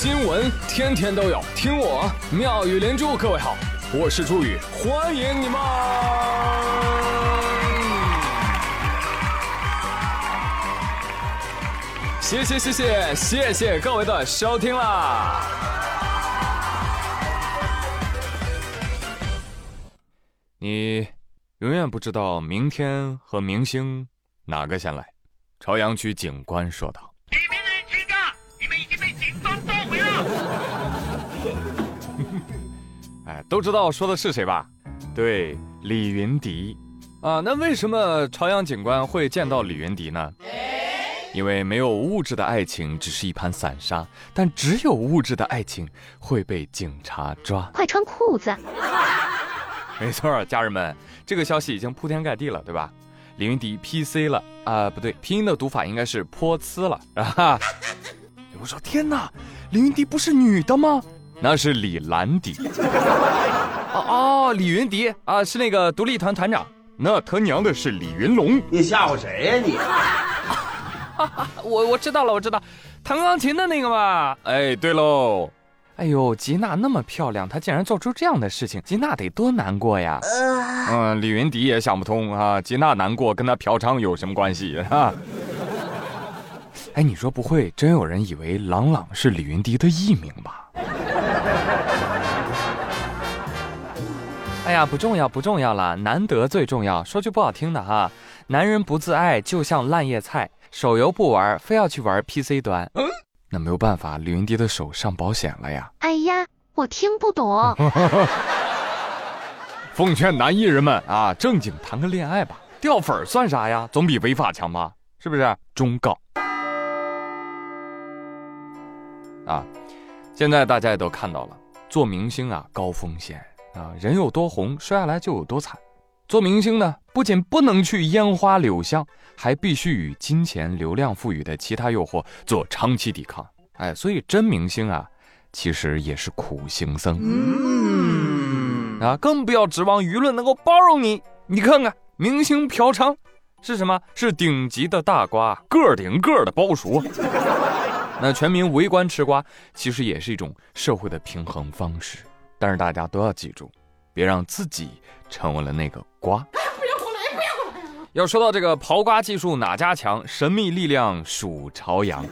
新闻天天都有，听我妙语连珠。各位好，我是朱宇，欢迎你们！谢谢谢谢谢谢各位的收听啦！你永远不知道明天和明星哪个先来。朝阳区警官说道。都知道说的是谁吧？对，李云迪。啊，那为什么朝阳警官会见到李云迪呢？因为没有物质的爱情只是一盘散沙，但只有物质的爱情会被警察抓。快穿裤子！没错，家人们，这个消息已经铺天盖地了，对吧？李云迪 PC 了啊，不对，拼音的读法应该是泼呲了啊！我说天哪，李云迪不是女的吗？那是李兰迪。哦哦，李云迪啊，是那个独立团团长。那他娘的是李云龙。你吓唬谁呀你？我我知道了，我知道，弹钢琴的那个嘛。哎，对喽。哎呦，吉娜那么漂亮，她竟然做出这样的事情，吉娜得多难过呀！嗯，李云迪也想不通啊，吉娜难过跟她嫖娼有什么关系 啊？哎，你说不会真有人以为朗朗是李云迪的艺名吧？哎呀，不重要，不重要了，难得最重要。说句不好听的哈，男人不自爱就像烂叶菜，手游不玩，非要去玩 PC 端。那没有办法，李云迪的手上保险了呀！哎呀，我听不懂。奉劝男艺人们啊，正经谈个恋爱吧，掉粉算啥呀？总比违法强吧？是不是？忠告。啊，现在大家也都看到了，做明星啊高风险啊，人有多红，摔下来就有多惨。做明星呢，不仅不能去烟花柳巷，还必须与金钱、流量赋予的其他诱惑做长期抵抗。哎，所以真明星啊，其实也是苦行僧。嗯，啊，更不要指望舆论能够包容你。你看看，明星嫖娼是什么？是顶级的大瓜，个顶个的包熟。那全民围观吃瓜，其实也是一种社会的平衡方式。但是大家都要记住。别让自己成为了那个瓜。不要过来，不要过来！要说到这个刨瓜技术哪家强，神秘力量属朝阳。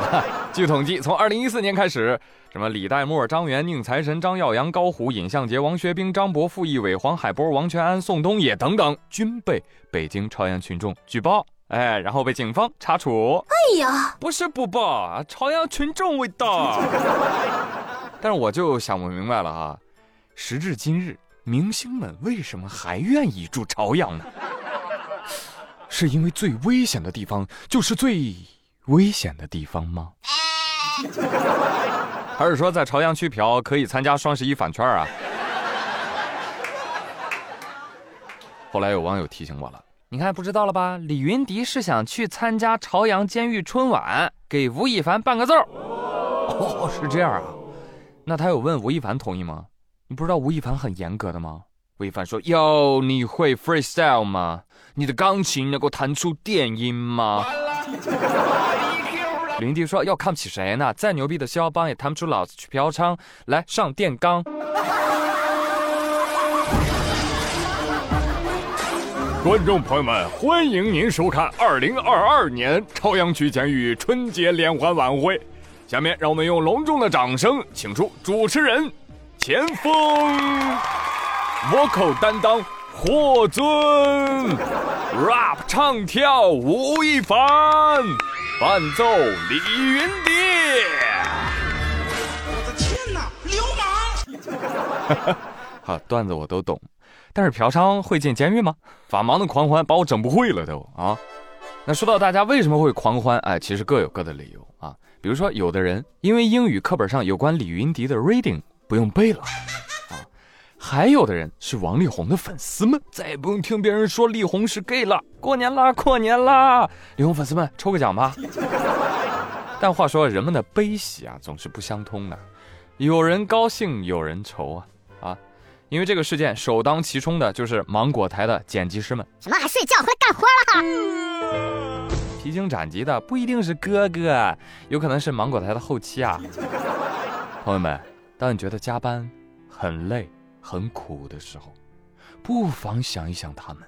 据统计，从二零一四年开始，什么李代沫、张元、宁财神、张耀扬、高虎、尹相杰、王学兵、张博、傅艺伟、黄海波、王全安、宋冬野等等，均被北京朝阳群众举报，哎，然后被警方查处。哎呀，不是不报，朝阳群众未到。但是我就想不明白了哈，时至今日。明星们为什么还愿意住朝阳呢？是因为最危险的地方就是最危险的地方吗？还是说在朝阳区嫖可以参加双十一返券啊？后来有网友提醒我了，你看不知道了吧？李云迪是想去参加朝阳监狱春晚，给吴亦凡伴个奏。哦，是这样啊？那他有问吴亦凡同意吗？你不知道吴亦凡很严格的吗？吴亦凡说：“哟，你会 freestyle 吗？你的钢琴能够弹出电音吗？”李云迪说：“要看不起谁呢？再牛逼的肖邦也弹不出老子去嫖娼。”来上电钢。观众朋友们，欢迎您收看二零二二年朝阳区监狱春节联欢晚会。下面让我们用隆重的掌声，请出主持人。前锋，vocal 担当霍尊，rap 唱跳吴亦凡，伴奏李云迪。我的天哪，流氓！好段子我都懂，但是嫖娼会进监狱吗？法盲的狂欢把我整不会了都啊！那说到大家为什么会狂欢，哎，其实各有各的理由啊。比如说，有的人因为英语课本上有关李云迪的 reading。不用背了，啊，还有的人是王力宏的粉丝们，再也不用听别人说力宏是 gay 了。过年啦，过年啦，力宏粉丝们抽个奖吧。但话说，人们的悲喜啊，总是不相通的，有人高兴，有人愁啊啊！因为这个事件首当其冲的就是芒果台的剪辑师们。什么还睡觉？回来干活了！披荆斩棘的不一定是哥哥，有可能是芒果台的后期啊。朋友们，当你觉得加班很累、很苦的时候，不妨想一想他们，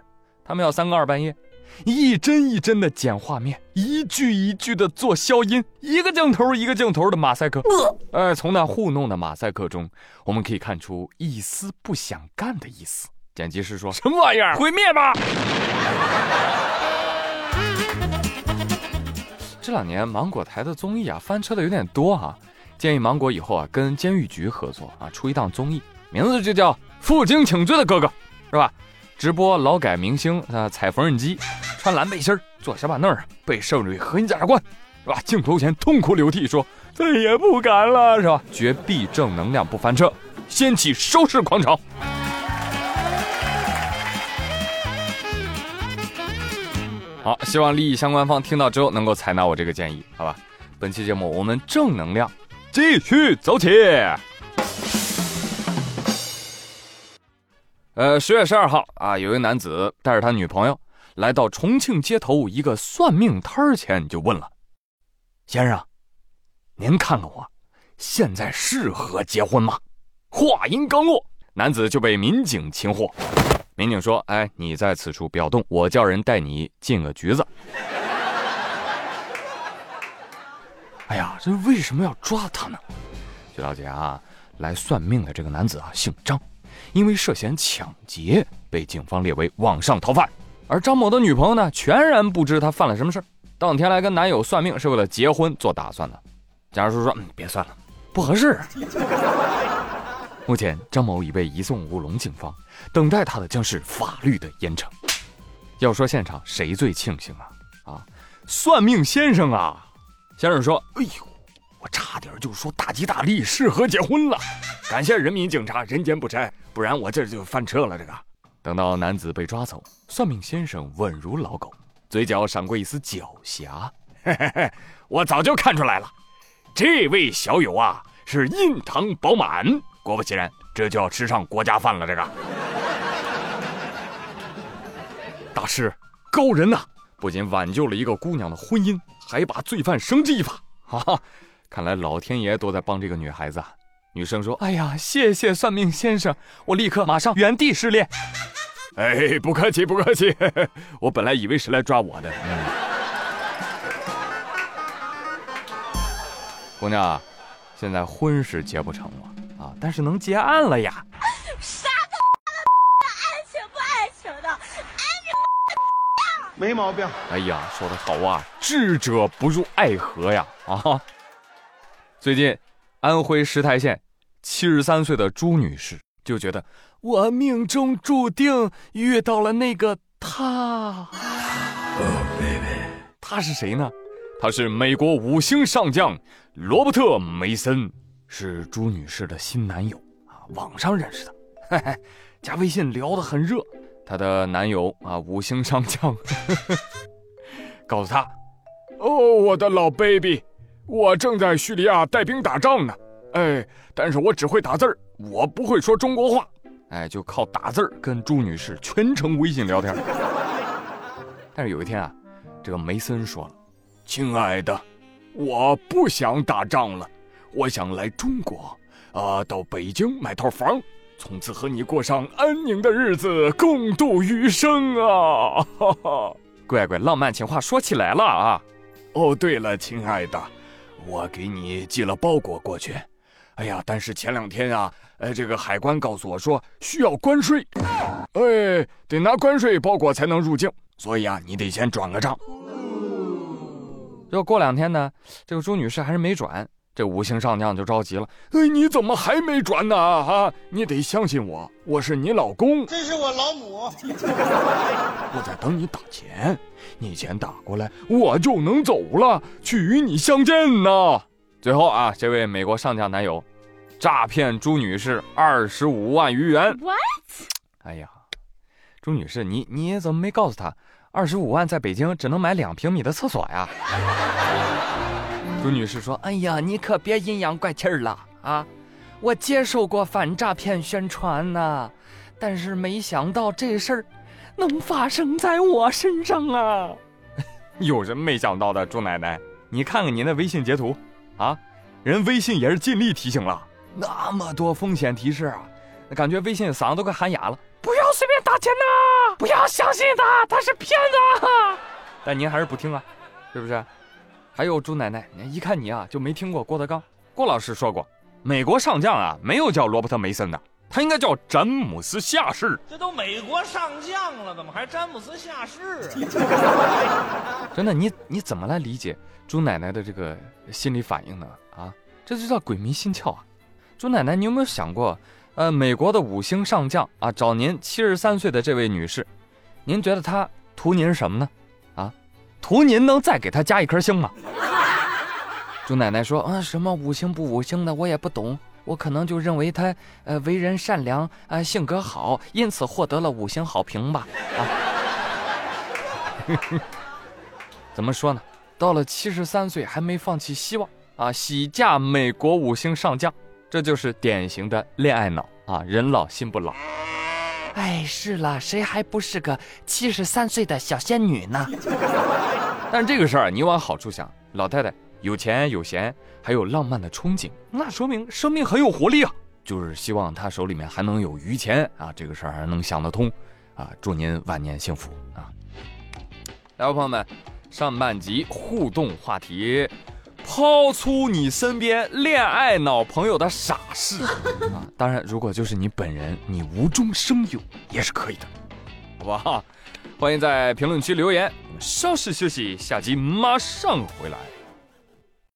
他们要三更二半夜，一帧一帧的剪画面，一句一句的做消音，一个镜头一个镜头的马赛克。呃，从那糊弄的马赛克中，我们可以看出一丝不想干的意思。剪辑师说：“什么玩意儿？毁灭吧！” 这两年芒果台的综艺啊，翻车的有点多哈。建议芒果以后啊，跟监狱局合作啊，出一档综艺，名字就叫《负荆请罪的哥哥》，是吧？直播劳改明星啊，踩缝纫机，穿蓝背心坐小板凳背圣女核心检察官，是吧？镜头前痛哭流涕说再也不敢了，是吧？绝壁正能量不翻车，掀起收视狂潮。好，希望利益相关方听到之后能够采纳我这个建议，好吧？本期节目我们正能量继续走起。呃，十月十二号啊，有一男子带着他女朋友来到重庆街头一个算命摊前，就问了：“先生，您看看我，现在适合结婚吗？”话音刚落，男子就被民警擒获。民警说：“哎，你在此处不要动，我叫人带你进个局子。”哎呀，这为什么要抓他呢？据了解啊，来算命的这个男子啊姓张，因为涉嫌抢劫被警方列为网上逃犯。而张某的女朋友呢，全然不知他犯了什么事儿当天来跟男友算命是为了结婚做打算的。贾叔说：“嗯，别算了，不合适。”目前，张某已被移送乌龙警方，等待他的将是法律的严惩。要说现场谁最庆幸啊？啊，算命先生啊！先生说：“哎呦，我差点就说大吉大利，适合结婚了。感谢人民警察，人间不拆，不然我这就翻车了。”这个，等到男子被抓走，算命先生稳如老狗，嘴角闪过一丝狡黠：“嘿嘿嘿，我早就看出来了，这位小友啊，是印堂饱满。”果不其然，这就要吃上国家饭了。这个大师高人呐，不仅挽救了一个姑娘的婚姻，还把罪犯绳之以法。哈，看来老天爷都在帮这个女孩子。啊。女生说：“哎呀，谢谢算命先生，我立刻马上原地失恋。”哎，不客气，不客气。我本来以为是来抓我的。嗯姑娘，现在婚是结不成了。啊！但是能结案了呀！啥他妈的爱情不爱情的，爱你没毛病。哎呀，说的好啊，智者不入爱河呀！啊！最近，安徽石台县七十三岁的朱女士就觉得我命中注定遇到了那个他。他是谁呢？他是美国五星上将罗伯特·梅森。是朱女士的新男友啊，网上认识的，嘿嘿，加微信聊得很热。她的男友啊，五星上将，告诉她：“哦，我的老 baby，我正在叙利亚带兵打仗呢。哎，但是我只会打字儿，我不会说中国话。哎，就靠打字儿跟朱女士全程微信聊天。但是有一天啊，这个梅森说了：‘亲爱的，我不想打仗了。’我想来中国，啊，到北京买套房，从此和你过上安宁的日子，共度余生啊！哈哈，乖乖，浪漫情话说起来了啊！哦，对了，亲爱的，我给你寄了包裹过去。哎呀，但是前两天啊，呃，这个海关告诉我说需要关税，哎，得拿关税包裹才能入境，所以啊，你得先转个账。要过两天呢，这个朱女士还是没转。这五星上将就着急了，哎，你怎么还没转呢？啊，你得相信我，我是你老公，这是我老母，我在等你打钱，你钱打过来，我就能走了，去与你相见呢。最后啊，这位美国上将男友，诈骗朱女士二十五万余元。What？哎呀，朱女士，你你怎么没告诉他，二十五万在北京只能买两平米的厕所呀？朱女士说：“哎呀，你可别阴阳怪气儿了啊！我接受过反诈骗宣传呢，但是没想到这事儿能发生在我身上啊！有什么没想到的，朱奶奶？你看看您的微信截图，啊，人微信也是尽力提醒了，那么多风险提示啊，感觉微信嗓子都快喊哑了。不要随便打钱呐！不要相信他，他是骗子。但您还是不听啊，是不是？还有朱奶奶，一看你啊就没听过郭德纲。郭老师说过，美国上将啊没有叫罗伯特梅森的，他应该叫詹姆斯下士。这都美国上将了，怎么还詹姆斯下士啊？真的，你你怎么来理解朱奶奶的这个心理反应呢？啊，这就叫鬼迷心窍啊！朱奶奶，你有没有想过，呃，美国的五星上将啊，找您七十三岁的这位女士，您觉得她图您什么呢？啊，图您能再给他加一颗星吗？朱奶奶说：“啊，什么五星不五星的，我也不懂。我可能就认为他，呃，为人善良，啊，性格好，因此获得了五星好评吧。啊，怎么说呢？到了七十三岁还没放弃希望啊，喜嫁美国五星上将，这就是典型的恋爱脑啊！人老心不老。哎，是了，谁还不是个七十三岁的小仙女呢？但是这个事儿，你往好处想，老太太。”有钱有闲，还有浪漫的憧憬，那说明生命很有活力啊！就是希望他手里面还能有余钱啊，这个事儿还能想得通啊！祝您晚年幸福啊！来吧，朋友们，上半集互动话题：抛出你身边恋爱脑朋友的傻事啊！当然，如果就是你本人，你无中生有也是可以的，好不好？欢迎在评论区留言。稍事休息，下集马上回来。